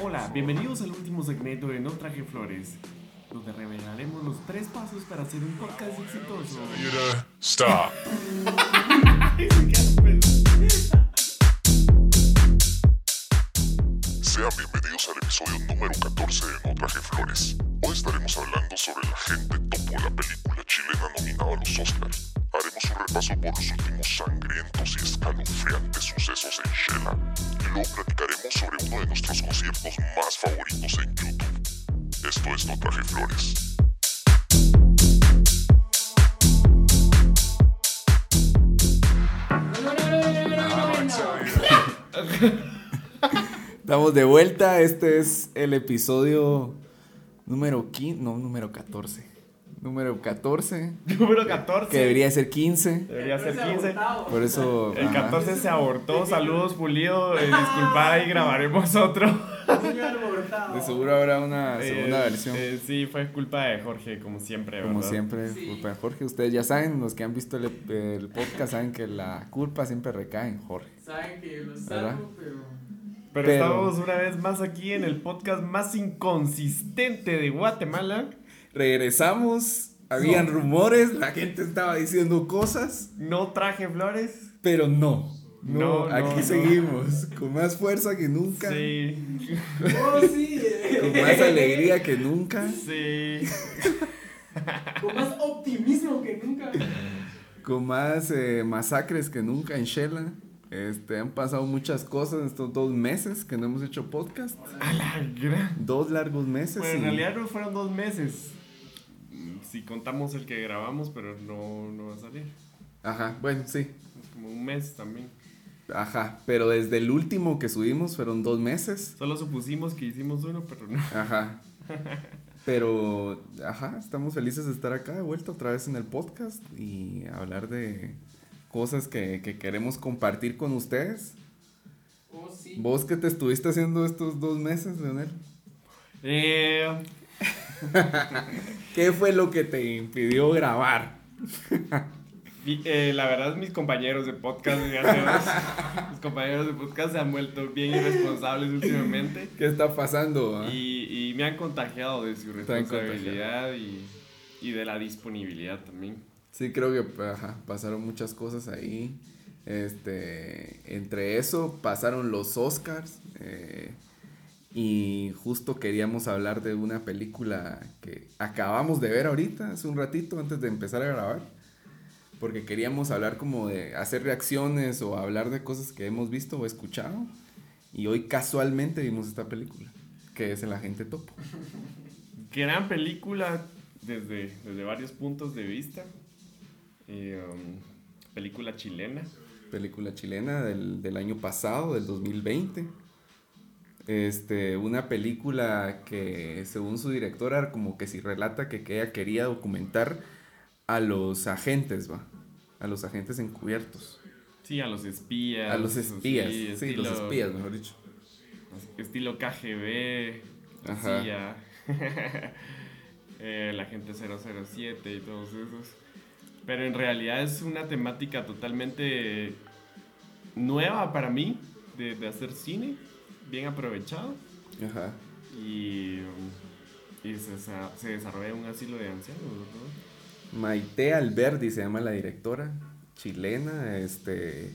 Hola, bienvenidos al último segmento de No Traje Flores, donde revelaremos los tres pasos para hacer un podcast exitoso. Stop. Sean bienvenidos al episodio número 14 de No Traje Flores. Hoy estaremos hablando sobre La Gente Topo, la película chilena nominada a los Oscars. Haremos un repaso por los últimos sangrientos y escalofriantes sucesos en Shela. Y luego platicaremos sobre uno de nuestros conciertos más favoritos en YouTube. Esto es No Traje Flores. Estamos de vuelta, este es el episodio número 15, no, número 14. Número 14, Número 14. que debería ser 15. Debería ser 15. Por eso... El ajá. 14 se abortó. Saludos, Pulido. Eh, disculpa y grabaremos otro. De seguro habrá una segunda Eh, versión. eh, sí, fue culpa de Jorge, como siempre. Como ¿verdad? siempre, culpa de Jorge. Ustedes ya saben, los que han visto el, el podcast saben que la culpa siempre recae en Jorge. Saben que yo lo ¿Verdad? salvo, pero. Pero, Pero- estamos una vez más aquí en el podcast más inconsistente de Guatemala. Regresamos, habían rumores, la gente estaba diciendo cosas, No traje flores. pero no. No, No, no, aquí no. seguimos, con más fuerza que nunca, Sí. Oh, sí. con más alegría que nunca. Sí. Con más optimismo que nunca. con más eh, masacres que nunca en Shela. Este, han pasado muchas cosas en estos dos meses que no hemos hecho podcast. A la gran. Dos largos meses. Pues en y- realidad no fueron dos meses. Si contamos el que grabamos, pero no, no va a salir. Ajá, bueno, sí. Es como un mes también. Ajá, pero desde el último que subimos fueron dos meses. Solo supusimos que hicimos uno, pero no. Ajá. Pero, ajá, estamos felices de estar acá de vuelta otra vez en el podcast y hablar de cosas que, que queremos compartir con ustedes. Oh, sí. ¿Vos qué te estuviste haciendo estos dos meses, Leonel? Eh, ¿Qué fue lo que te impidió grabar? eh, la verdad, mis compañeros de podcast, ya mis compañeros de podcast se han vuelto bien irresponsables últimamente. ¿Qué está pasando? ah? Y, y me han contagiado de su responsabilidad y, y de la disponibilidad también. Sí, creo que ajá, pasaron muchas cosas ahí. Este, entre eso pasaron los Oscars eh, y justo queríamos hablar de una película que acabamos de ver ahorita, hace un ratito antes de empezar a grabar, porque queríamos hablar como de hacer reacciones o hablar de cosas que hemos visto o escuchado y hoy casualmente vimos esta película, que es El Agente Topo. Gran película desde, desde varios puntos de vista. Eh, um, película chilena. película chilena del, del año pasado, del 2020. Este, una película que según su directora como que si relata que, que ella quería documentar a los agentes, va, a los agentes encubiertos, Sí, a los espías. a los espías, sí, estilo- los espías, mejor dicho. Estilo KGB, Ajá. CIA, eh, la gente 007 y todos esos. Pero en realidad es una temática totalmente nueva para mí de, de hacer cine, bien aprovechado. Ajá. Y, y se, se desarrolla un asilo de ancianos, ¿no? Maite Alberdi se llama la directora, chilena, este,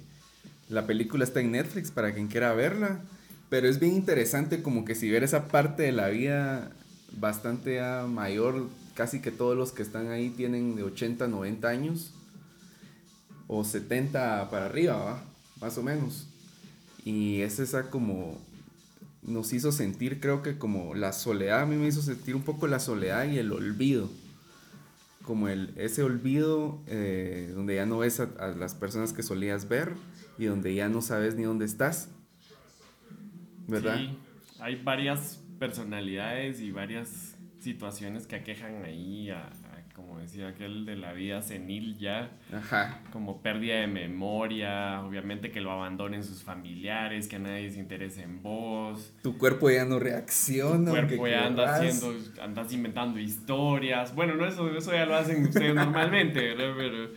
la película está en Netflix para quien quiera verla, pero es bien interesante como que si ver esa parte de la vida bastante mayor, casi que todos los que están ahí tienen de 80, 90 años, o 70 para arriba, ¿va? más o menos, y es esa como, nos hizo sentir creo que como la soledad, a mí me hizo sentir un poco la soledad y el olvido como el, ese olvido eh, donde ya no ves a, a las personas que solías ver y donde ya no sabes ni dónde estás. ¿Verdad? Sí, hay varias personalidades y varias situaciones que aquejan ahí a, como decía aquel de la vida senil ya, Ajá. como pérdida de memoria, obviamente que lo abandonen sus familiares, que nadie se interese en vos, Tu cuerpo ya no tu reacciona. cuerpo aunque ya anda haciendo, andas inventando historias, bueno, no eso, eso ya lo hacen ustedes normalmente, ¿verdad? Pero,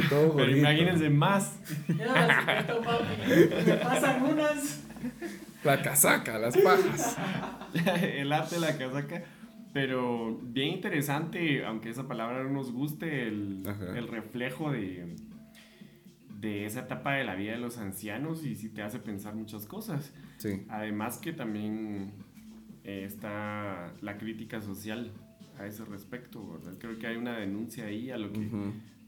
De todo pero imagínense más. Ya, si me pasan unas. La casaca, las pajas. el arte de la casaca. Pero bien interesante, aunque esa palabra no nos guste, el, el reflejo de, de esa etapa de la vida de los ancianos y sí te hace pensar muchas cosas. Sí. Además que también eh, está la crítica social a ese respecto, ¿verdad? Creo que hay una denuncia ahí a lo que,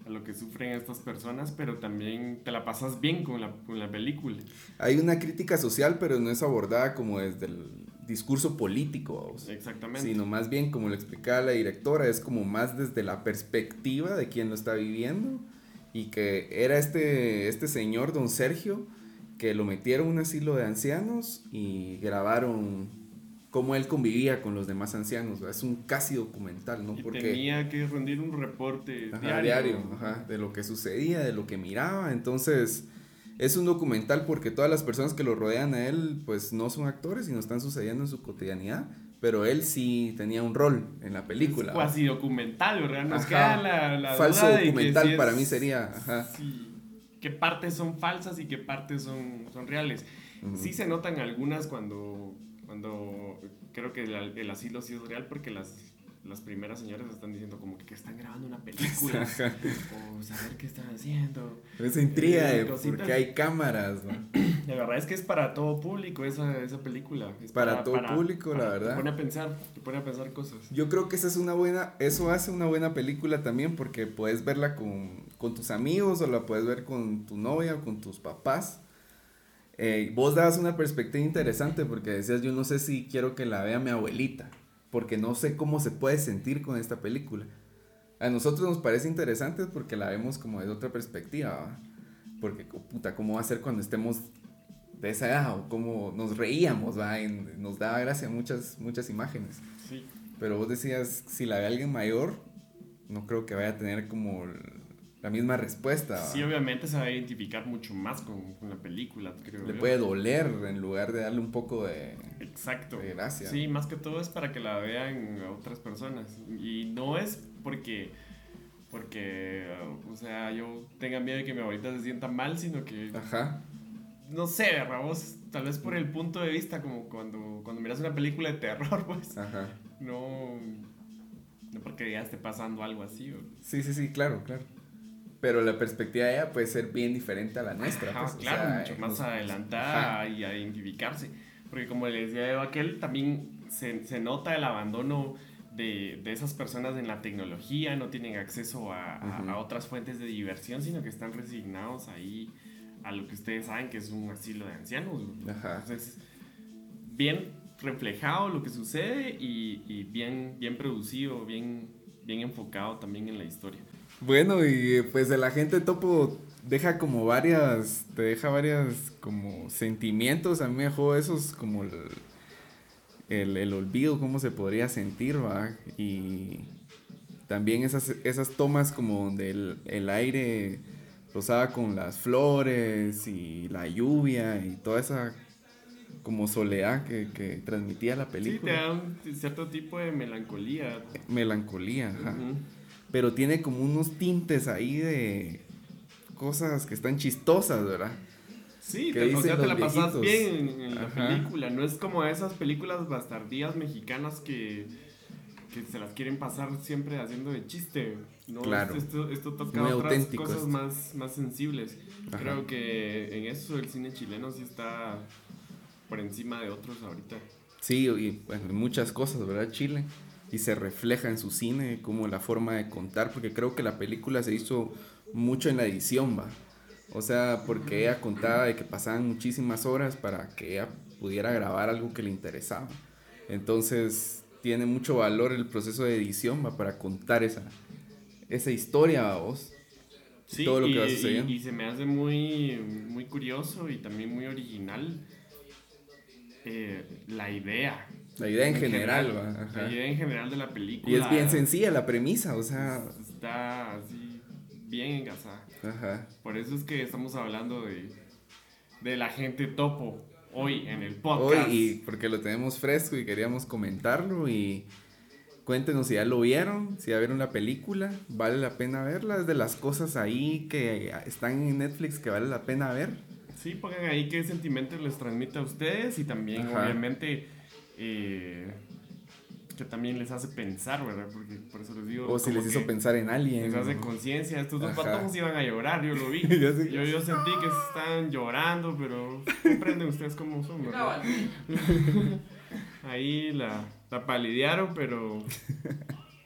a lo que sufren estas personas, pero también te la pasas bien con la, con la película. Hay una crítica social, pero no es abordada como desde el discurso político, vamos. Exactamente. sino más bien, como lo explicaba la directora, es como más desde la perspectiva de quien lo está viviendo y que era este, este señor, don Sergio, que lo metieron en un asilo de ancianos y grabaron cómo él convivía con los demás ancianos. Es un casi documental, ¿no? Y Porque tenía que rendir un reporte Ajá, diario. diario, ajá, de lo que sucedía, de lo que miraba. Entonces, es un documental porque todas las personas que lo rodean a él, pues no son actores y no están sucediendo en su cotidianidad. Pero él sí tenía un rol en la película. Es cuasi documental, ¿verdad? Nos queda la, la Falso duda de que documental si es- para mí sería, ajá. sí, qué partes son falsas y qué partes son, son reales. Ujú. Sí se notan algunas cuando, cuando creo que el, el asilo sí es real porque las, las primeras señoras están diciendo como que, que están grabando una película Ajá. o saber qué están haciendo. Esa intriga Eh, porque hay cámaras, ¿no? La verdad es que es para todo público esa, esa película. Es Para todo público, la verdad. Te pone a pensar, te pone a pensar cosas. Yo creo que esa es una buena, eso hace una buena película también porque puedes verla con, con tus amigos o la puedes ver con tu novia o con tus papás. Eh, vos dabas una perspectiva interesante porque decías, yo no sé si quiero que la vea mi abuelita, porque no sé cómo se puede sentir con esta película. A nosotros nos parece interesante porque la vemos como desde otra perspectiva, ¿va? porque puta, ¿cómo va a ser cuando estemos de esa edad? O cómo nos reíamos, ¿va? Y nos daba gracia muchas, muchas imágenes. Sí. Pero vos decías, si la ve alguien mayor, no creo que vaya a tener como la misma respuesta. Sí, obviamente se va a identificar mucho más con, con la película, creo Le yo. puede doler en lugar de darle un poco de... Exacto. de gracia. Sí, más que todo es para que la vean otras personas. Y no es porque, porque, o sea, yo tenga miedo de que mi abuelita se sienta mal, sino que, Ajá. no sé, vos, tal vez por el punto de vista, como cuando, cuando miras una película de terror, pues, Ajá. no, no porque ya esté pasando algo así. o- Sí, sí, sí, claro, claro. Pero la perspectiva de ella puede ser bien diferente a la nuestra. Ajá, pues, o claro, sea, mucho más nos- adelantada Ajá. y a identificarse. Porque como le decía Eva, aquel también se, se nota el abandono de, de esas personas en la tecnología, no tienen acceso a, a- Ujú. a otras fuentes de diversión, sino que están resignados ahí a lo que ustedes saben que es un asilo de ancianos. Ajá. Entonces, bien reflejado lo que sucede y, y bien, bien producido, bien, bien enfocado también en la historia. Bueno, y pues el agente topo deja como varias, te deja varias como sentimientos, a mí me dejó esos como el, el, el olvido, cómo se podría sentir, va, y también esas, esas tomas como donde el, el aire rozaba con las flores y la lluvia y toda esa como soledad que, que transmitía la Sí, te película. da un cierto tipo de melancolía. Melancolía, ajá. Pero tiene como unos tintes ahí de cosas que están chistosas, ¿verdad? Sí, ¿Qué te, o sea, te la pasas viejitos? bien en, en la película. No es como esas películas bastardías mexicanas que, que se las quieren pasar siempre haciendo de chiste. ¿no? Claro. Esto, esto toca Muy otras cosas esto. más, más sensibles. Ajá. Creo que en eso el cine chileno sí está por encima de otros ahorita. Sí, y bueno, en muchas cosas, ¿verdad? Chile. Y se refleja en su cine como la forma de contar, porque creo que la película se hizo mucho en la edición, va. O sea, porque ella contaba de que pasaban muchísimas horas para que ella pudiera grabar algo que le interesaba. Entonces, tiene mucho valor el proceso de edición, va, para contar esa, esa historia, a vos. Sí, todo lo y, que va y- sucediendo. y se me hace muy, muy curioso y también muy original eh, la idea. La idea en general, va. ajá. La idea en general de la película. Y es bien sencilla la premisa, o sea, Está así, bien engasada. ajá. Por eso es que estamos hablando de, de la gente topo hoy en el Hoy, podcast. y porque lo tenemos fresco y queríamos comentarlo y cuéntenos si ya lo vieron, si ya vieron la película, vale la pena verla, es de las cosas ahí que están en Netflix que vale la pena ver. Sí, pongan ahí qué sentimientos les transmite a ustedes y también, Ajá. obviamente, eh, que también les hace pensar, ¿verdad? Porque por eso les digo. O si les hizo pensar en alguien. Les hace conciencia. Estos dos patojos iban a llorar, yo lo vi. Yo, yo sentí que estaban llorando, pero comprenden ustedes cómo son, ¿verdad? Ahí la, la palidearon, pero.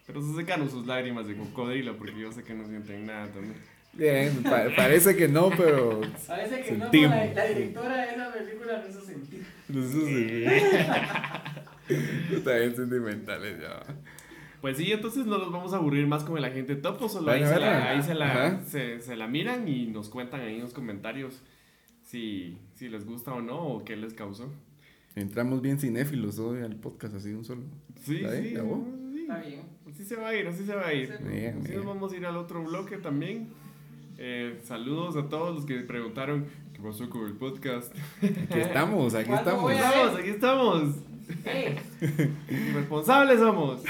Pero se secaron sus lágrimas de cocodrilo, porque yo sé que no sienten nada también. Bien, pa- parece que no, pero. Parece que no, Sentimos. la, la directora de esa película no hizo sentido. Eso sí. Está bien sentimentales ya. Pues sí, entonces no los vamos a aburrir más con el agente topo, solo ahí, se la, ahí se, la, se, se la miran y nos cuentan ahí en los comentarios si, si les gusta o no o qué les causó. Entramos bien cinéfilos hoy al podcast, así de un solo. Sí, sí, sí. Está bien. Así se va a ir, así se va a ir. Bien, Así bien. nos vamos a ir al otro bloque también. Eh, saludos a todos los que preguntaron qué pasó con el podcast. Aquí estamos, aquí ¿Cuándo estamos. Estamos, aquí estamos. Eh, Responsables somos.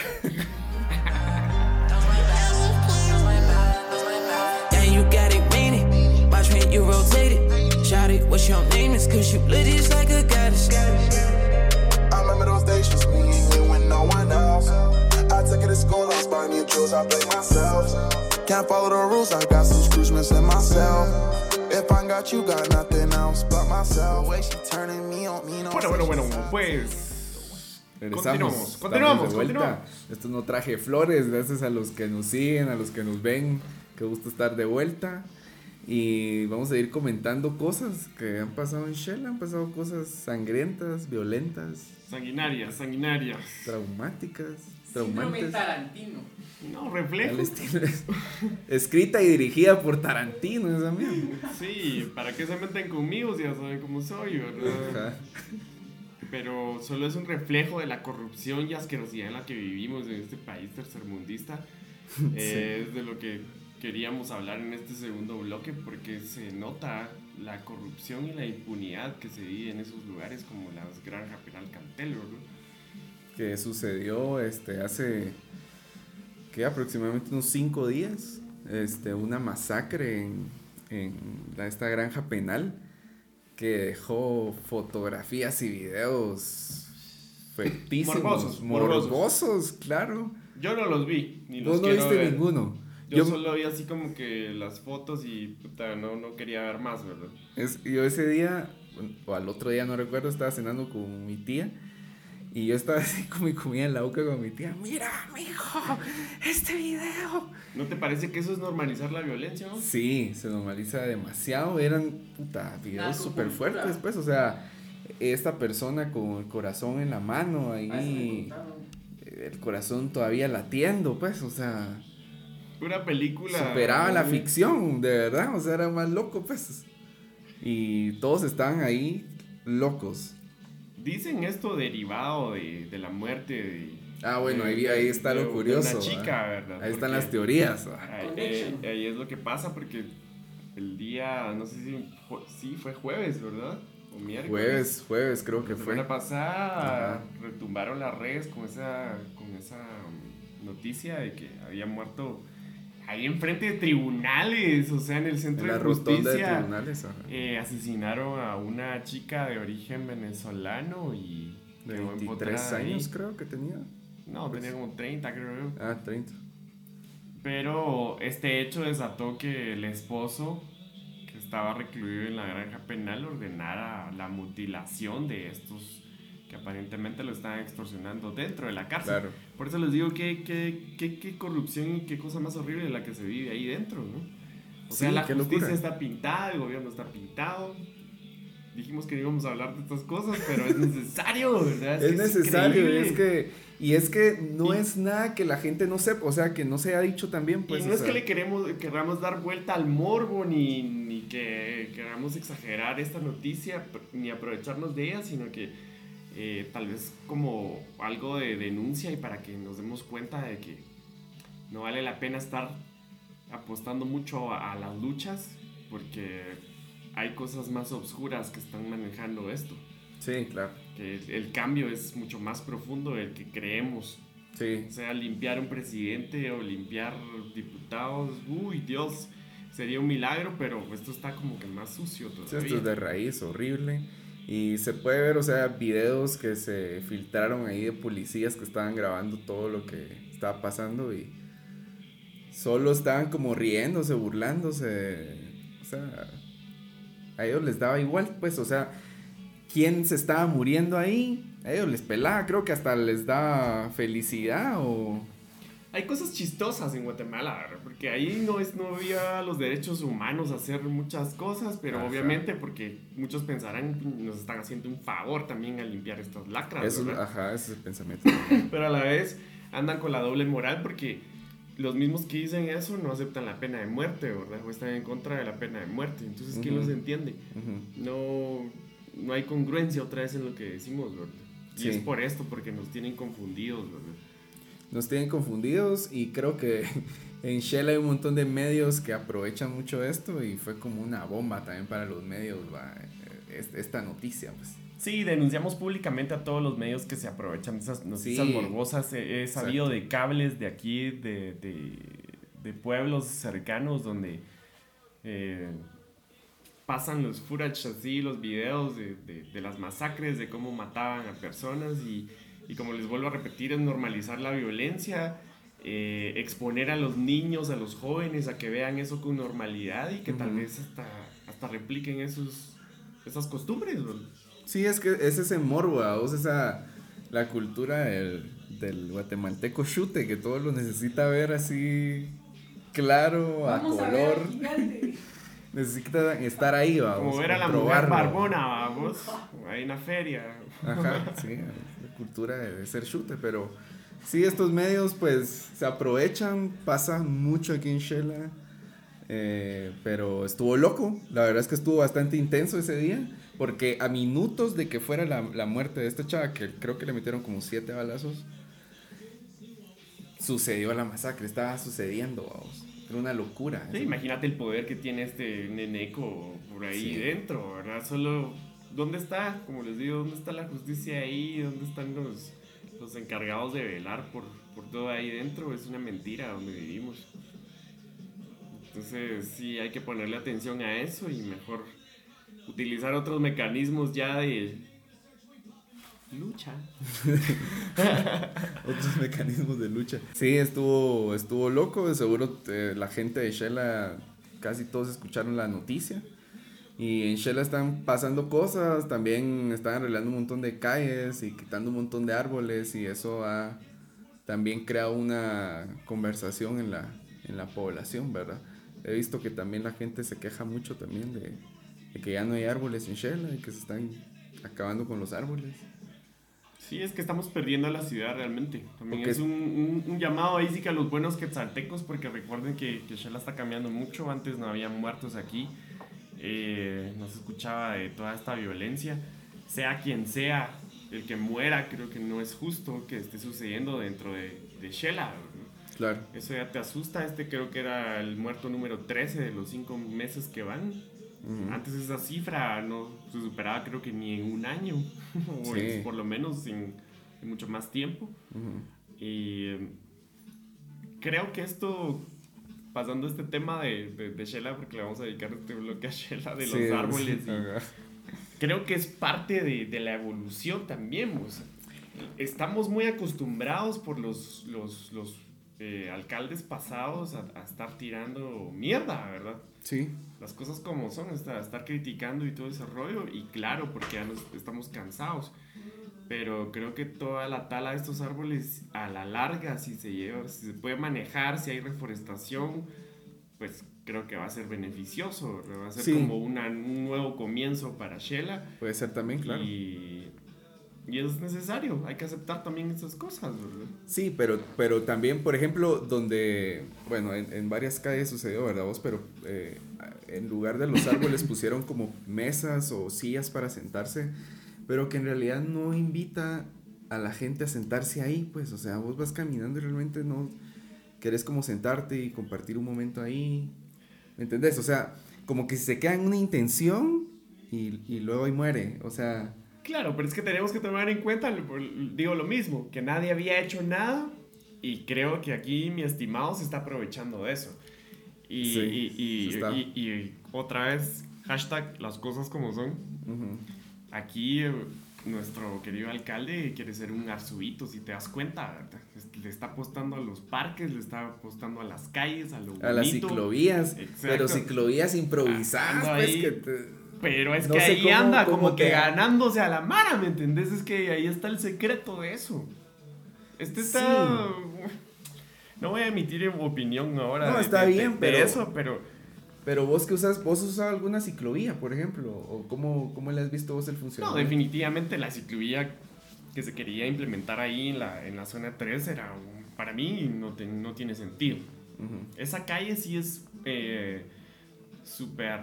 And you got it raining. Watch when you rotate it. Shout it, what's your name? It's cause you lit just like a goddess. I remember those days just me and you and no one else. I took it to school, I was buying new jewels, I blame myself. Can't follow the rules, I got some screws missing myself. If I got you, got nothing else but myself. The way she turning me on me, no Bueno, bueno, bueno, pues. Regresamos. Continuamos, continuamos, continuamos. Esto no traje flores, gracias a los que nos siguen, a los que nos ven. Qué gusto estar de vuelta. Y vamos a ir comentando cosas que han pasado en Shell. Han pasado cosas sangrientas, violentas, Sanguinarias, sanguinarias. traumáticas, síndrome traumantes. Tarantino. No, reflejo. Escrita y dirigida por Tarantino, esa mierda. Sí, ¿para qué se meten conmigo si ya saben cómo soy, verdad? Ajá. Pero solo es un reflejo de la corrupción y asquerosidad en la que vivimos en este país tercermundista. Eh, Es de lo que queríamos hablar en este segundo bloque porque se nota la corrupción y la impunidad que se vive en esos lugares como las Granja Penal Cantelo, ¿no? que sucedió este, hace que aproximadamente unos cinco días, este, una masacre en, en esta granja penal que dejó fotografías y videos fuertísimos, Morbosos, morbosos. morbosos, claro. Yo no los vi, ni los Vos no viste ver. ninguno. Yo, Yo, solo vi así como que las fotos y puta, no, no quería ver más, ¿verdad? es- yo ese día, o al otro día, no recuerdo, estaba cenando con mi tía. Y yo estaba así con mi comida en la boca con mi tía. Mira, mijo, este video. ¿No te parece que eso es normalizar la violencia, no? Sí, se normaliza demasiado. Eran, puta, videos súper fuertes, pues. O sea, esta persona con el corazón en la mano Ah, ahí, contaron. el corazón todavía latiendo, pues. O sea, Pura película. superaba la ficción, de verdad. O sea, era más loco, pues. Y todos estaban ahí locos. Dicen esto derivado de, de la muerte de. Ah, bueno, ahí, ahí está de- lo de curioso. Una chica. ¿verdad? Ahí están las teorías. eh, ahí es lo que pasa porque el día, no sé si sí fue jueves, ¿verdad? O miércoles. Jueves, jueves creo que La semana fue. pasada Ajá. retumbaron las redes con esa, con esa um, noticia de que había muerto ahí enfrente de tribunales, o sea, en el centro En la de rotonda de justicia. tribunales. ajá. Eh, asesinaron a una chica de origen venezolano y De quedó 23 empotrada ahí. años creo que tenía. No, tenía como 30 creo yo. Ah, 30. Pero este hecho desató que el esposo, que estaba recluido en la granja penal, ordenara la mutilación de estos que aparentemente lo estaban extorsionando dentro de la cárcel. Claro. Por eso les digo que qué qué- qué corrupción y qué cosa más horrible la que se vive ahí dentro, ¿no? O sea, Sí, la justicia locura. está pintada, el gobierno está pintado. Dijimos que no íbamos a hablar de estas cosas, pero es necesario, ¿verdad? Es, necesario, increíble. es que. Y es que no Y- es nada que la gente no sepa, o sea, que no se ha dicho también, pues. y no es sea, que le queremos, queramos dar vuelta al morbo, ni, ni que queramos exagerar esta noticia, ni aprovecharnos de ella, sino que eh, tal vez como algo de denuncia y para que nos demos cuenta de que no vale la pena estar apostando mucho a, a las luchas, porque hay cosas más oscuras que están manejando esto. Sí, claro. Que el, el cambio es mucho más profundo del que creemos. Sí. O sea, limpiar un presidente o limpiar diputados, uy, Dios. sería un milagro, pero esto está como que más sucio Sí, todavía. esto es de raíz, horrible. Y se puede ver, o sea, videos que se filtraron ahí de policías que estaban grabando todo lo que estaba pasando y solo estaban como riéndose, burlándose. O sea, a ellos les daba igual, pues, o sea, quién se estaba muriendo ahí, a ellos les pelaba, creo que hasta les daba felicidad o... Hay cosas chistosas en Guatemala, ¿verdad? porque ahí no, es, no había los derechos humanos a hacer muchas cosas, pero Ajá. obviamente porque muchos pensarán nos están haciendo un favor también al limpiar estas lacras, Eso, ¿verdad? ajá, ese es el pensamiento. pero a la vez andan con la doble moral porque los mismos que dicen eso no aceptan la pena de muerte, ¿verdad? O están en contra de la pena de muerte, entonces ¿quién Ujú. los entiende? Ujú. No, no hay congruencia otra vez en lo que decimos, ¿verdad? Y Sí. es por esto, porque nos tienen confundidos, ¿verdad? Nos tienen confundidos y creo que en Shell hay un montón de medios que aprovechan mucho esto y fue como una bomba también para los medios va, es- esta noticia pues Sí, denunciamos públicamente a todos los medios que se aprovechan de esas noticias Sí. morbosas. He, sabido de cables de aquí, de, de, de pueblos cercanos donde eh, pasan los footage así, los videos de, de- de las masacres, de cómo mataban a personas y, y como les vuelvo a repetir, es normalizar la violencia, eh, exponer a los niños, a los jóvenes a que vean eso con normalidad y que tal vez hasta, hasta repliquen esos, esas costumbres. ¿verdad? sí es que es ese morbo vos esa la cultura del, del guatemalteco chute que todo lo necesita ver así claro a Vamos a ver color necesita estar ahí va Como ver a la mujer barbona, vamos, en la feria. Ajá, sí, cultura de, ser chute, pero sí, estos medios pues se aprovechan, pasa mucho aquí en Shela, eh, pero estuvo loco, la verdad es que estuvo bastante intenso ese día, porque a minutos de que fuera la, la muerte de esta chava, que creo que le metieron como siete balazos, sucedió la masacre, estaba sucediendo, vamos, era una locura. Sí, imagínate el poder que tiene este neneco por ahí Sí. dentro, ¿verdad? Solo, ¿dónde está? Como les digo, ¿dónde está la justicia ahí? ¿Dónde están los, los encargados de velar por, por todo ahí dentro? Es una mentira donde vivimos. Entonces, sí, hay que ponerle atención a eso y mejor utilizar otros mecanismos ya de lucha. otros mecanismos de lucha. Sí, estuvo, estuvo loco. Seguro eh, la gente de Shela, casi todos escucharon la noticia. Y en Shela están pasando cosas. También están arreglando un montón de calles y quitando un montón de árboles. Y eso ha también creado una conversación en la, en la población, ¿verdad? He visto que también la gente se queja mucho también de, de que ya no hay árboles en Shela y que se están acabando con los árboles. Sí, es que estamos perdiendo a la ciudad realmente. También Porque- es un, un- un llamado ahí sí que a los buenos quetzaltecos, porque recuerden que, que Shela está cambiando mucho. Antes no había muertos aquí. Eh, no se escuchaba de toda esta violencia. Sea quien sea el que muera, creo que no es justo que esté sucediendo dentro de, de Shela. Claro. Eso ya te asusta. Este creo que era el muerto número 13 de los cinco meses que van. Ujú. Antes esa cifra no se superaba creo que ni en un año, o Sí. por lo menos en, en mucho más tiempo. Ujú. Y eh, creo que esto, pasando este tema de, de, de Shela, porque le vamos a dedicar este bloque a Shela de los Sí, árboles, sí, y creo que es parte de, de la evolución también. o sea, estamos muy acostumbrados por los, los, los eh, alcaldes pasados a, a estar tirando mierda, ¿verdad? Sí, las cosas como son, estar, estar criticando y todo ese rollo, y claro, porque ya nos, estamos cansados. Pero creo que toda la tala de estos árboles, a la larga, si se lleva, si se puede manejar, si hay reforestación, pues creo que va a ser beneficioso, va a ser Sí. como una- un nuevo comienzo para Shela. puede ser también, claro. Y, y es necesario, hay que aceptar también esas cosas, ¿verdad? Sí, pero, pero también, por ejemplo, donde, bueno, en, en varias calles sucedió, ¿verdad vos? Pero eh, en lugar de los árboles pusieron como mesas o sillas para sentarse, pero que en realidad no invita a la gente a sentarse ahí, pues, o sea, vos vas caminando y realmente no querés como sentarte y compartir un momento ahí, ¿me entendés? O sea, como que se queda en una intención y, y luego ahí muere, o sea, Claro, pero es que tenemos que tomar en cuenta, digo lo mismo, que nadie había hecho nada y creo que aquí mi estimado se está aprovechando de eso. Y, Sí, y- y- y- otra vez, hashtag las cosas como son. Ujú. Aquí eh, nuestro querido alcalde quiere ser un arzubito, si te das cuenta. Le está apostando a los parques, le está apostando a las calles, a lo A las bonito. ciclovías, Exacto. pero ciclovías improvisadas, pues ahí. que te- Pero es No que ahí cómo- anda cómo como que ganándose a la mara, ¿me entendés? Es que ahí está el secreto de eso. Este está... No voy a emitir opinión ahora No, de- está de- bien, de pero- eso, pero... Pero vos que usas, vos usado alguna ciclovía, por ejemplo, o cómo, cómo le has visto vos el No, funcionamiento. definitivamente la ciclovía que se quería implementar ahí en la, en la zona 3 era, para mí, no, te- no tiene sentido. Esa calle sí es eh, súper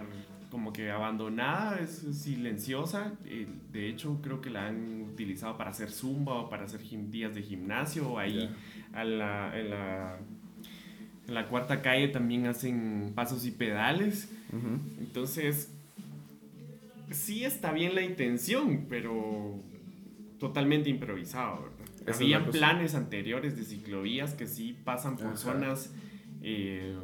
como que abandonada, es silenciosa. eh, de hecho, creo que la han utilizado para hacer zumba o para hacer días de gimnasio. Ahí a la- en, la, en la cuarta calle también hacen pasos y pedales. Entonces, sí está bien la intención, pero totalmente improvisado, ¿verdad? Esa es Había la cosa. planes anteriores de ciclovías que sí pasan por Ajá. zonas eh,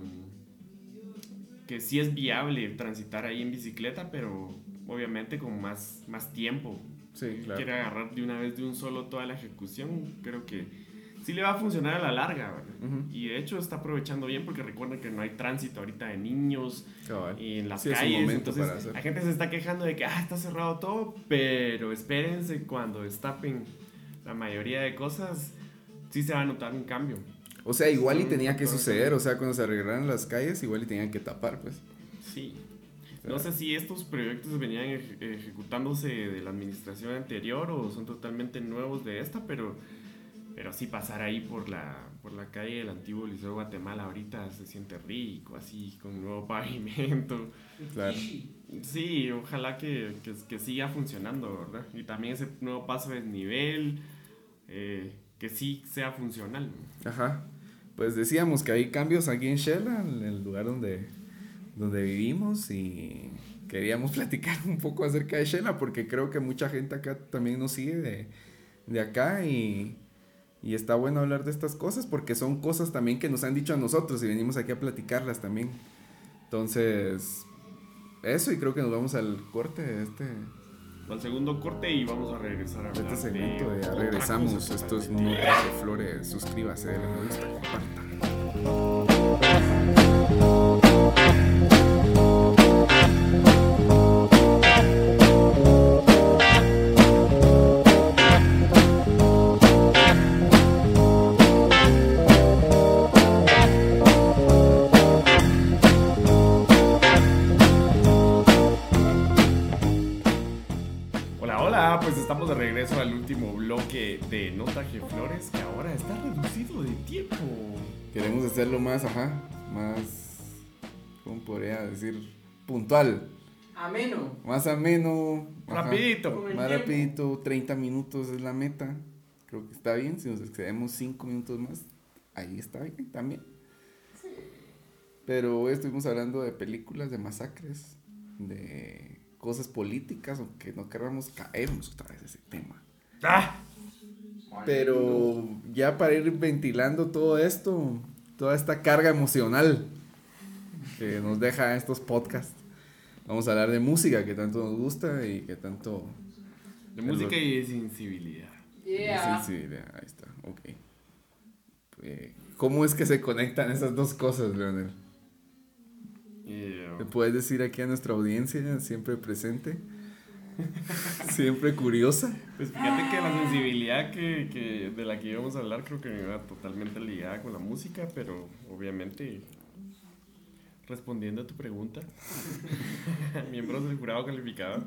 que sí es viable transitar ahí en bicicleta, pero obviamente con más, más tiempo. Sí, claro. Quiere agarrar de una vez de un solo toda la ejecución, creo que sí le va a funcionar a la larga, ¿verdad? Ujú. Y de hecho está aprovechando bien porque recuerden que no hay tránsito ahorita de niños Cabal. y en las Sí, calles. Entonces para hacer. la gente se está quejando de que ah, está cerrado todo, pero espérense cuando destapen la mayoría de cosas, sí se va a notar un cambio. O sea, igual y tenía que suceder, o sea, cuando se arreglaran las calles, igual y tenían que tapar, pues. Sí. No sé si estos proyectos venían eje- ejecutándose de la administración anterior o son totalmente nuevos de esta, pero, pero sí pasar ahí por la, por la calle del antiguo Liceo de Guatemala ahorita se siente rico, así, con nuevo pavimento. Claro. Sí, ojalá que, que, que siga funcionando, ¿verdad? Y también ese nuevo paso de nivel, eh, que sí sea funcional. Ajá. Pues decíamos que hay cambios aquí en Shela, en el lugar donde, donde vivimos, y queríamos platicar un poco acerca de Shela, porque creo que mucha gente acá también nos sigue de, de acá y, y está bueno hablar de estas cosas, porque son cosas también que nos han dicho a nosotros y venimos aquí a platicarlas también. Entonces, eso, y creo que nos vamos al corte de este, Al segundo corte y vamos a regresar a de hablar este segmento de, ya otra regresamos. Esto es Notas de Flores. Suscríbase, denle me gusta, comparta. Hacerlo más, ajá, más, ¿cómo podría decir? Puntual, Ameno. más ameno. ajá, Rapidito. Más rapidito, 30 minutos es la meta. Creo que está bien, si nos excedemos 5 minutos más, ahí está bien también. Pero hoy estuvimos hablando de películas, de masacres, de cosas políticas, aunque no queramos caernos otra vez ese tema. ¡Ah! Pero ya para ir ventilando todo esto, toda esta carga emocional que nos deja estos podcasts, vamos a hablar de música que tanto nos gusta y que tanto... De música y de sensibilidad. Yeah. Ya, ahí está, ok. Eh, ¿Cómo es que se conectan esas dos cosas, Leonel? Eh, ¿Le puedes decir aquí a nuestra audiencia, siempre presente, siempre curiosa? Pues fíjate que la sensibilidad que, que- de la que íbamos a hablar creo que iba totalmente ligada con la música, pero obviamente respondiendo a tu pregunta, miembros del jurado calificado,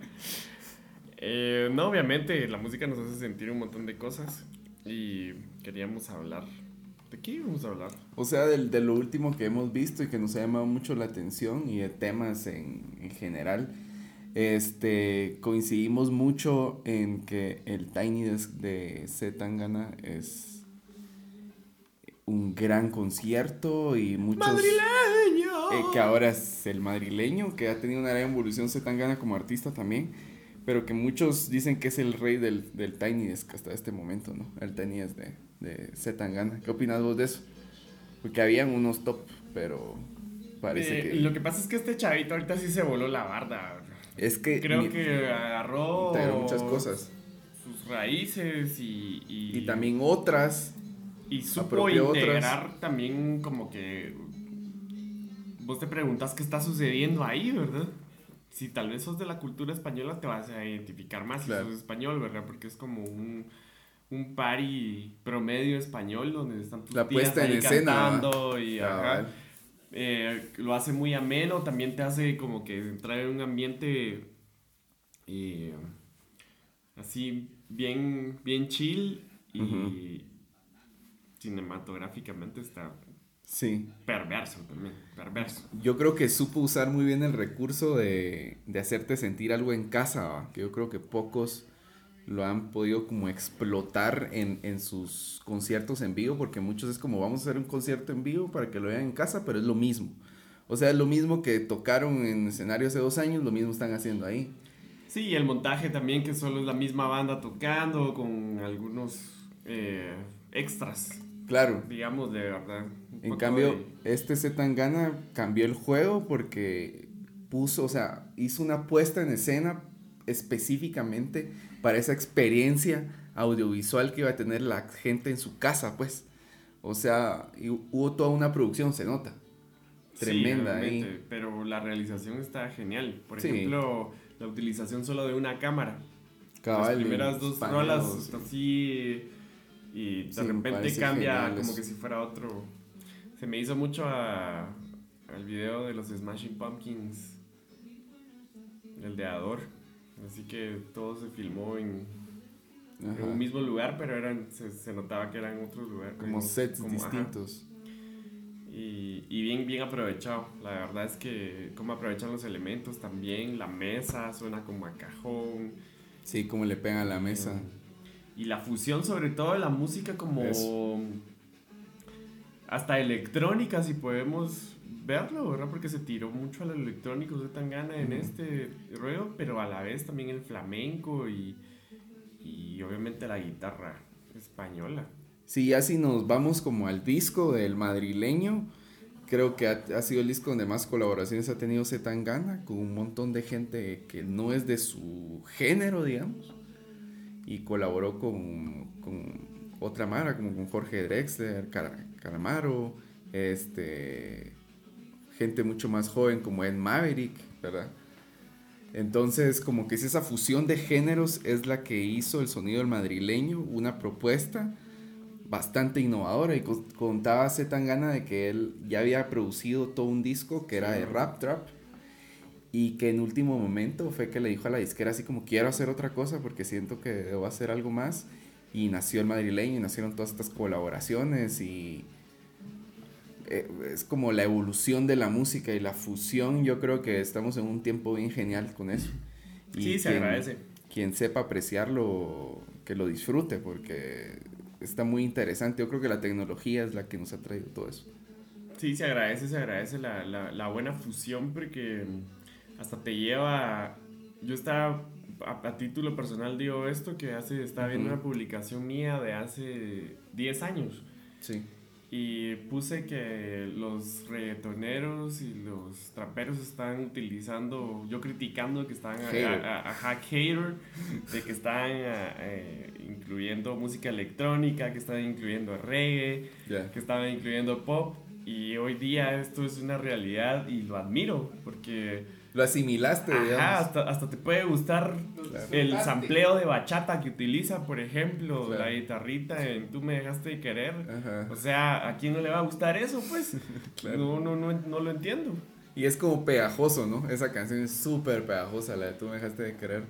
eh, no, obviamente la música nos hace sentir un montón de cosas y queríamos hablar. ¿De qué íbamos a hablar? O sea, del- de, lo último que hemos visto y que nos ha llamado mucho la atención y de temas en, en general, este, coincidimos mucho en que el Tiny Desk de Z Tangana es un gran concierto y muchos... ¡Madrileño! eh, que ahora es el madrileño, que ha tenido una gran evolución Z Tangana como artista también, pero que muchos dicen que es el rey del, del Tiny Desk hasta este momento, ¿no? El Tiny Desk de, de Z Tangana. ¿Qué opinas vos de eso? Porque habían unos top, pero parece Eh, que... Lo que pasa es que este chavito ahorita sí se voló la barda. Es que... Creo mi- que agarró muchas cosas. sus raíces y, y, Y también otras. y supo otras. integrar también como que vos te preguntas qué está sucediendo ahí, ¿verdad? Si tal vez sos de la cultura española te vas a identificar más Claro. si sos español, ¿verdad? Porque es como un, un party promedio español donde están tus La tías puesta en escena, y ajá. Eh, lo hace muy ameno, también te hace como que entrar en un ambiente eh, así bien, bien chill y cinematográficamente está Sí. perverso también, perverso. Yo creo que supo usar muy bien el recurso de, de hacerte sentir algo en casa, ¿va? que yo creo que pocos lo han podido como explotar en, en sus conciertos en vivo, porque muchos es como vamos a hacer un concierto en vivo para que lo vean en casa, pero es lo mismo. O sea, es lo mismo que tocaron en escenario hace dos años, lo mismo están haciendo ahí. Sí, y el montaje también, que solo es la misma banda tocando con algunos eh, extras, Claro, digamos, de verdad. En cambio, de- este Zetangana cambió el juego porque puso, o sea, hizo una puesta en escena específicamente para esa experiencia audiovisual que iba a tener la gente en su casa, pues. O sea, hubo toda una producción, se nota. Sí, Tremenda realmente, ahí. Pero la realización está genial. Por Sí. ejemplo, la utilización solo de una cámara. Cabal, Las primeras dos paneos, rolas está así y de Sí, repente cambia genial como eso. que si fuera otro. Se me hizo mucho a, al video de los Smashing Pumpkins, el de Ador. Así que todo se filmó en, un mismo lugar, pero eran, se, se notaba que eran otros lugares. Como sets como- ajá. distintos. Y, y bien, bien aprovechado. La verdad es que cómo aprovechan los elementos también. La mesa suena como a cajón. Sí, como le pegan a la mesa. Y la fusión sobre todo de la música como... Eso. Hasta electrónica, si podemos verlo, ¿verdad? Porque se tiró mucho al electrónico de Tangana en Ujú. este ruedo, pero a la vez también el flamenco y, y obviamente la guitarra española. Sí, ya si nos vamos como al disco del madrileño, creo que ha, ha sido el disco donde más colaboraciones ha tenido Zetangana, con un montón de gente que no es de su género, digamos, y colaboró con, con otra mara, como con Jorge Drexler, Cara- Calamaro, este, gente mucho más joven como Ed Maverick, ¿verdad? Entonces, como que es esa fusión de géneros es la que hizo el sonido del madrileño, una propuesta bastante innovadora. Y co- contaba Zetangana de que él ya había producido todo un disco que era de rap trap y que en último momento fue que le dijo a la disquera así como quiero hacer otra cosa porque siento que debo hacer algo más y nació el madrileño y nacieron todas estas colaboraciones y es como la evolución de la música y la fusión yo creo que estamos en un tiempo bien genial con eso Y Sí, se quien- agradece. quien sepa apreciarlo, que lo disfrute, porque está muy interesante. Yo creo que la tecnología es la que nos ha traído todo eso. Sí, se agradece, se agradece la, la, la buena fusión porque hasta te lleva... Yo estaba, a, a título personal digo esto, que hace, estaba viendo Ujú. una publicación mía de hace 10 años Sí. Y puse que los reggaetoneros y los traperos están utilizando, yo criticando que están a, Hater. a- a- hater, de que están eh, incluyendo música electrónica, que están incluyendo reggae, que estaban incluyendo pop y hoy día esto es una realidad y lo admiro porque Lo asimilaste, digamos. ajá, hasta, hasta te puede gustar Claro. el sampleo de bachata que utiliza, por ejemplo, Claro. la guitarrita en Tú me dejaste de querer. Ajá. O sea, ¿a quién no le va a gustar eso, pues? Claro. no, no, no, no lo entiendo. Y es como pegajoso, ¿no? Esa canción es súper pegajosa, la de Tú me dejaste de querer,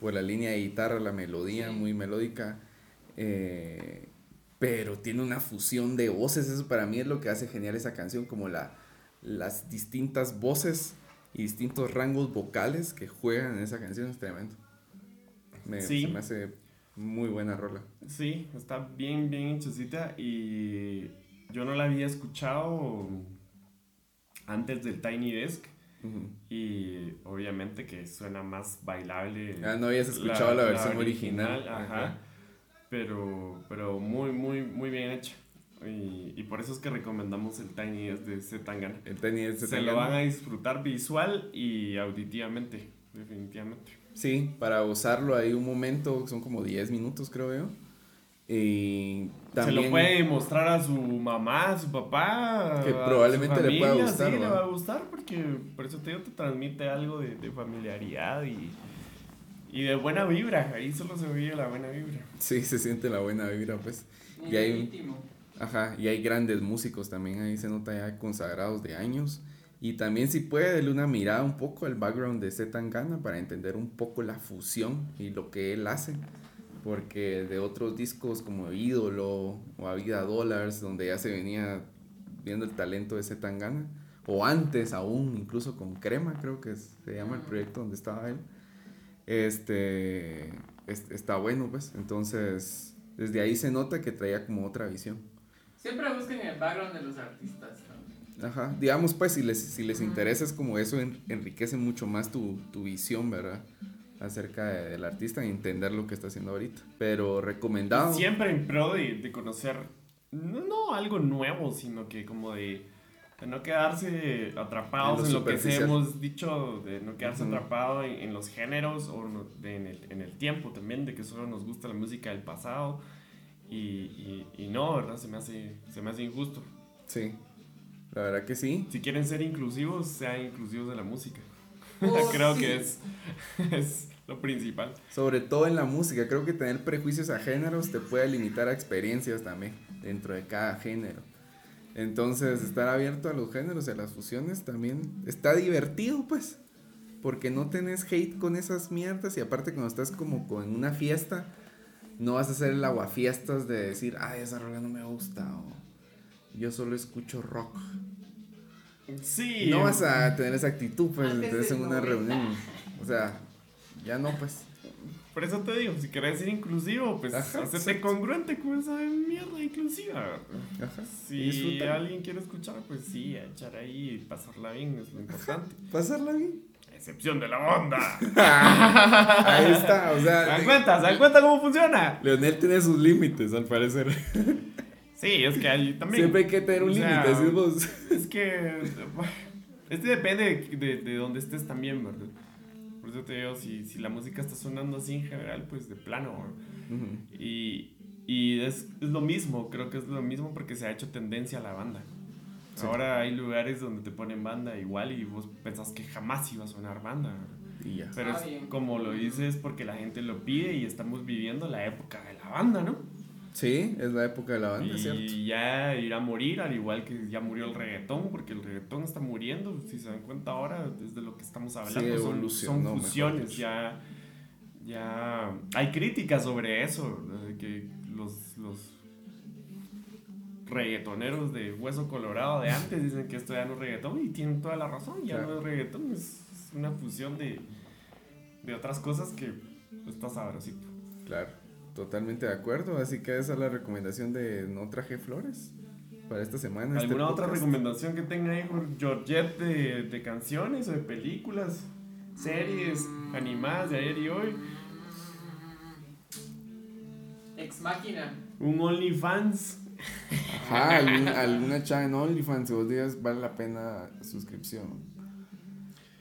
por la línea de guitarra, la melodía, muy melódica. eh, pero tiene una fusión de voces, eso para mí es lo que hace genial esa canción, como la, las distintas voces y distintos rangos vocales que juegan en esa canción, es tremendo. Me, Sí. Se me hace muy buena rola. Sí, está bien, bien hechecita y yo no la había escuchado antes del Tiny Desk y obviamente que suena más bailable. Ah, no habías escuchado la, versión original. ajá. Ajá. Pero, pero muy, muy, muy bien hecha. Y, y por eso es que recomendamos el Tiny es de Zetangana. El tenis Se lo van a disfrutar visual y auditivamente, definitivamente. Sí, para gozarlo ahí un momento, son como 10 minutos creo yo. Y también... Se lo puede mostrar a su mamá, a su papá. Que a su probablemente le pueda familia, gustar, Sí, le ¿va? a gustar porque por eso te digo, te transmite algo de, de familiaridad y, y de buena vibra. Ahí solo se vive la buena vibra. Sí, se siente la buena vibra, pues. Y hay, Íntimo. Ajá, y hay grandes músicos también, ahí se nota ya consagrados de años. Y también si puede, darle una mirada un poco al background de Zetangana para entender un poco la fusión y lo que él hace. Porque de otros discos como Ídolo o A Vida Dollars, donde ya se venía viendo el talento de Zetangana, o antes aún, incluso con Crema, creo que se llama el proyecto donde estaba él, este, es- está bueno, pues. Entonces, desde ahí se nota que traía como otra visión. Siempre busquen el background de los artistas. ¿no? Ajá, digamos pues si les, si les interesa es como eso en- enriquece mucho más tu, tu visión, ¿verdad? Acerca de- del artista y entender lo que está haciendo ahorita. Pero recomendado. Siempre en pro de, de conocer, no, no algo nuevo, sino que como de, de no quedarse atrapados En en lo lo, que se hemos dicho, de no quedarse Ujú. atrapado en, en los géneros o no- de- en, el, en el tiempo también, de que solo nos gusta la música del pasado. Y, y, y no, ¿verdad? Se me, hace, se me hace injusto. Sí, la verdad que sí. Si quieren ser inclusivos, sean inclusivos de la música. Oh, Creo sí. que es, es lo principal. Sobre todo en la música, creo que tener prejuicios a géneros te puede limitar a experiencias también dentro de cada género. Entonces, estar abierto a los géneros y a las fusiones también está divertido, pues. Porque no tenés hate con esas mierdas y aparte cuando estás como con una fiesta, no vas a hacer el aguafiestas de decir, ay, esa rola no me gusta o yo solo escucho rock. Sí. No vas a tener esa actitud, pues, entonces en una 90. reunión. O sea, ya no, pues. Por eso te digo, si querés ser inclusivo, pues hacerte congruente con esa mierda inclusiva. Ajá. Si alguien quiere escuchar, pues sí, a echar ahí y pasarla bien es lo importante. Pasarla bien. Excepción de la onda. Ahí está, o ¿Se sea, dan cuenta? ¿Se dan cuenta cómo funciona? Leonel tiene sus límites, al parecer. Sí, es que hay también. Siempre hay que tener un límite, ¿sí vos? Es que. Este depende de, de, de dónde estés también, ¿verdad? Por eso te digo, si, si la música está sonando así en general, pues de plano. Y, y es, es lo mismo, creo que es lo mismo porque se ha hecho tendencia a la banda. Sí. Ahora hay lugares donde te ponen banda igual y vos pensás que jamás iba a sonar banda. Y ya. Pero Ah, es como lo dices porque la gente lo pide y estamos viviendo la época de la banda, ¿no? Sí, es la época de la banda, ¿cierto? Y ya irá a morir, al igual que ya murió el reggaetón, porque el reggaetón está muriendo, si se dan cuenta ahora, desde lo que estamos hablando, Sí, son, son fusiones, ya, ya hay críticas sobre eso, que los, los reggaetoneros de hueso colorado de antes dicen que esto ya no es reggaetón y tienen toda la razón, ya Claro. no es reggaetón, es, es una fusión de, de otras cosas que está sabrosito. Claro, totalmente de acuerdo. Así que esa es la recomendación de No Traje Flores para esta semana. este ¿Alguna otra recomendación que tenga ahí, Georgette, de, de canciones o de películas, series animadas de ayer y hoy? Ex máquina. Un OnlyFans. Ajá, alguna chava en OnlyFans, si vos digas, vale la pena suscripción.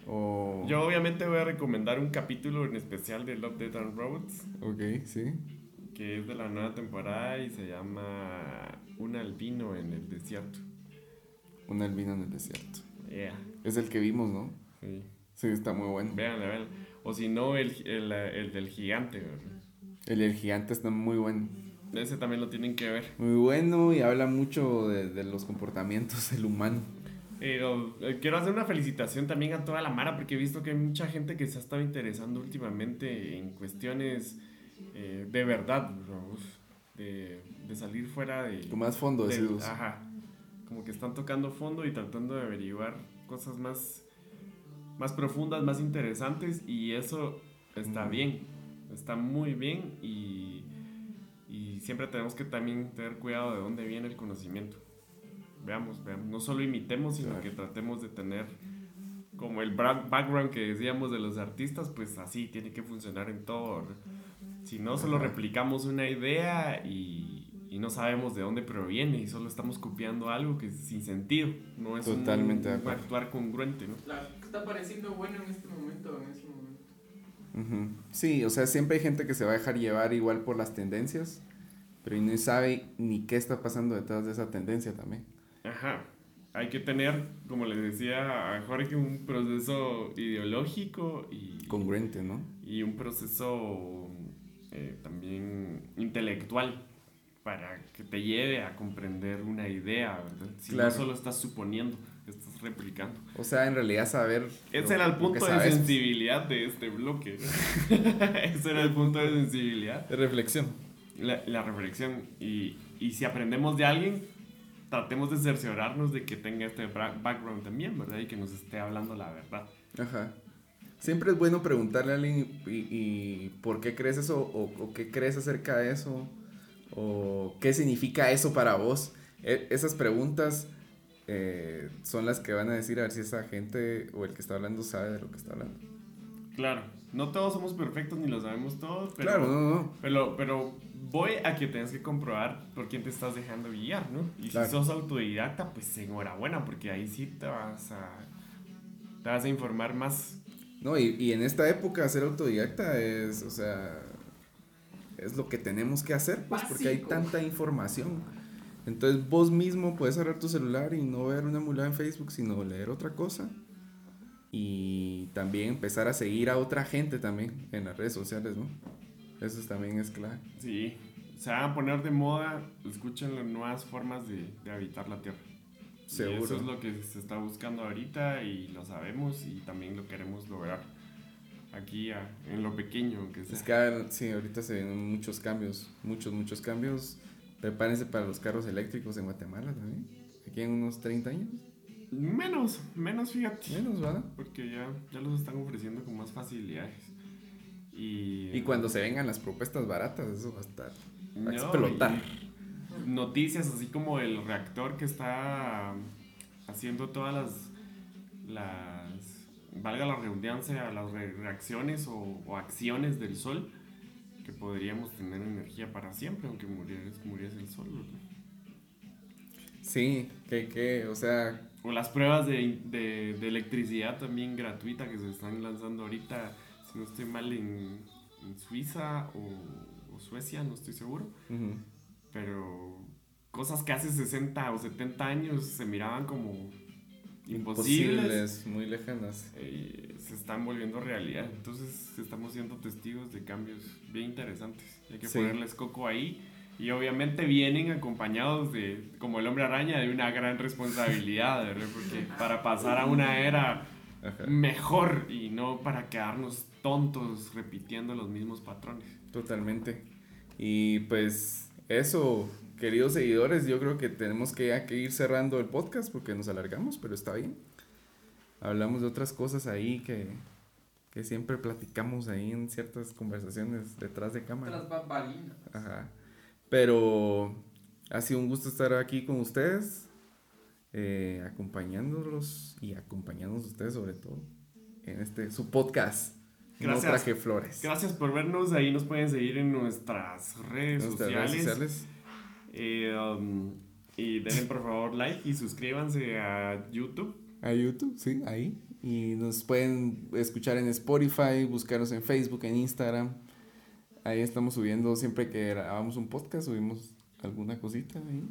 O... Yo obviamente voy a recomendar un capítulo en especial de Love, Death and Robots, Ok, sí. que es de la nueva temporada y se llama Un albino en el desierto. Un albino en el desierto. Yeah, Es el que vimos, ¿no? sí. Sí, está muy bueno. Véanla, véanla. O si no, el, el, el del gigante. ¿verdad? El, el gigante está muy bueno. Ese también lo tienen que ver. Muy bueno y habla mucho de, de los comportamientos del humano. Pero eh, quiero hacer una felicitación también a toda la Mara porque he visto que hay mucha gente que se ha estado interesando últimamente en cuestiones eh, de verdad, bro, de, de salir fuera de... Con más fondo, vos. Ajá, como que están tocando fondo y tratando de averiguar cosas más, más profundas, más interesantes y eso está bien, está muy bien y, y siempre tenemos que también tener cuidado de dónde viene el conocimiento. Veamos, veamos, no solo imitemos, sino Claro. que tratemos de tener como el background que decíamos de los artistas, pues así tiene que funcionar en todo. Si no, solo replicamos una idea y, y no sabemos de dónde proviene y solo estamos copiando algo que es sin sentido. No es un- Totalmente un, acuerdo. actuar congruente, ¿no? ¿qué está pareciendo bueno en este momento? En ese momento. Sí, o sea, siempre hay gente que se va a dejar llevar igual por las tendencias, pero no sabe ni qué está pasando detrás de esa tendencia también. Ajá. Hay que tener, como les decía a Jorge, un proceso ideológico y, Congruente, ¿no? y un proceso eh, también intelectual para que te lleve a comprender una idea, ¿verdad? Si Claro. no solo estás suponiendo, estás replicando. O sea, en realidad saber... Ese lo- era el punto de sabes. sensibilidad de este bloque. Ese era el punto de sensibilidad. De reflexión. La, la reflexión. Y, y si aprendemos de alguien, tratemos de cerciorarnos de que tenga este background también, ¿verdad? Y que nos esté hablando la verdad. Ajá. Siempre es bueno preguntarle a alguien y, y por qué crees eso o, o qué crees acerca de eso o qué significa eso para vos. E- esas preguntas eh, son las que van a decir a ver si esa gente o el que está hablando sabe de lo que está hablando. Claro, no todos somos perfectos ni lo sabemos todos, pero, claro, no, no. pero, pero voy a que tengas que comprobar por quién te estás dejando guiar, ¿no? Y Claro. si sos autodidacta, pues enhorabuena, porque ahí sí te vas a, te vas a informar más. No, y, y en esta época ser autodidacta es, o sea, es lo que tenemos que hacer, pues, porque hay Básico. tanta información. Entonces vos mismo puedes agarrar tu celular y no ver una mulada en Facebook, sino leer otra cosa. Y también empezar a seguir a otra gente también en las redes sociales, ¿no? Eso también es clave. Sí, se van a poner de moda, escuchen las nuevas formas de, de habitar la Tierra. Y Seguro. eso es lo que se está buscando ahorita y lo sabemos y también lo queremos lograr aquí a- en lo pequeño, aunque sea. Es que ah, sí, ahorita se vienen muchos cambios, muchos, muchos cambios. Prepárense para los carros eléctricos en Guatemala también. Aquí en unos 30 años. Menos, menos, fíjate. Menos, ¿verdad? Porque ya, ya los están ofreciendo con más facilidades. Y, Y cuando se vengan las propuestas baratas, eso va a estar. Va a explotar. Noticias así como el reactor que está haciendo todas las, las valga la redundancia, las re- reacciones o, o acciones del sol, que podríamos tener energía para siempre, aunque muriese, muriese el sol. Sí, que, que, o sea, O las pruebas de, de- de electricidad también gratuita que se están lanzando ahorita, si no estoy mal, en, en Suiza o, o Suecia, no estoy seguro. ujú, Pero cosas que hace 60 o 70 años se miraban como imposibles, posibles, muy lejanas. eh, se están volviendo realidad. Entonces estamos siendo testigos de cambios bien interesantes. Hay que Sí. ponerles coco ahí. Y obviamente vienen acompañados de, como el hombre araña, de una gran responsabilidad, ¿verdad? Porque para pasar a una era Ajá, mejor y no para quedarnos tontos repitiendo los mismos patrones. totalmente. Y pues eso, queridos seguidores, yo creo que tenemos que, que ir cerrando el podcast porque nos alargamos, pero está bien. Hablamos de otras cosas ahí que, que siempre platicamos ahí en ciertas conversaciones detrás de cámara. Tras bambalinas. Ajá. Pero ha sido un gusto estar aquí con ustedes, eh, acompañándolos y acompañándonos ustedes sobre todo en este su podcast. No Gracias. traje flores. Gracias por vernos. Ahí nos pueden seguir en nuestras redes Nuestras sociales. redes sociales. Eh, um, y denle por favor like y suscríbanse a YouTube. A YouTube, sí, ahí. Y nos pueden escuchar en Spotify, buscarnos en Facebook, en Instagram. Ahí estamos subiendo siempre que grabamos un podcast, subimos alguna cosita ahí.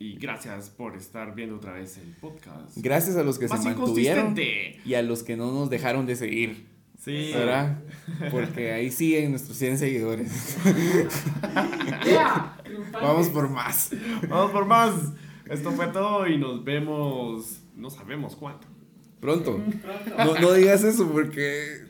Y gracias por estar viendo otra vez el podcast. Gracias a los que Más se mantuvieron y a los que no nos dejaron de seguir. Sí. ¿Verdad? Porque ahí siguen nuestros 100 seguidores. ¡Yeah! Vamos por más. Vamos por más. Esto fue todo y nos vemos. No sabemos cuánto. Pronto. No, no digas eso porque.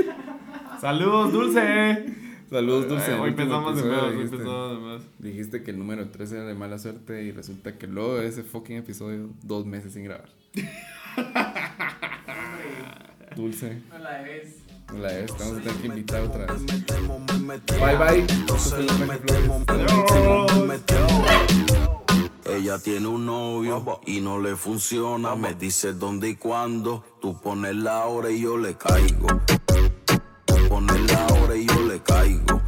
Saludos, Dulce. Saludos, Dulce. Hoy empezamos de más. Hoy dijiste- empezamos de más. Dijiste que el número 3 era de mala suerte y resulta que luego de ese fucking episodio, dos meses sin grabar. Dulce, No la debes. no la es, estamos a tener que invitar otra vez. metemos, me metemos. Bye bye. Entonces le Esto fue metemos, Flores. me metemos, me metemos. Ella tiene un novio y no le funciona. Me dice dónde y cuándo. Tú pones la hora y yo le caigo. Tú pones la hora y yo le caigo.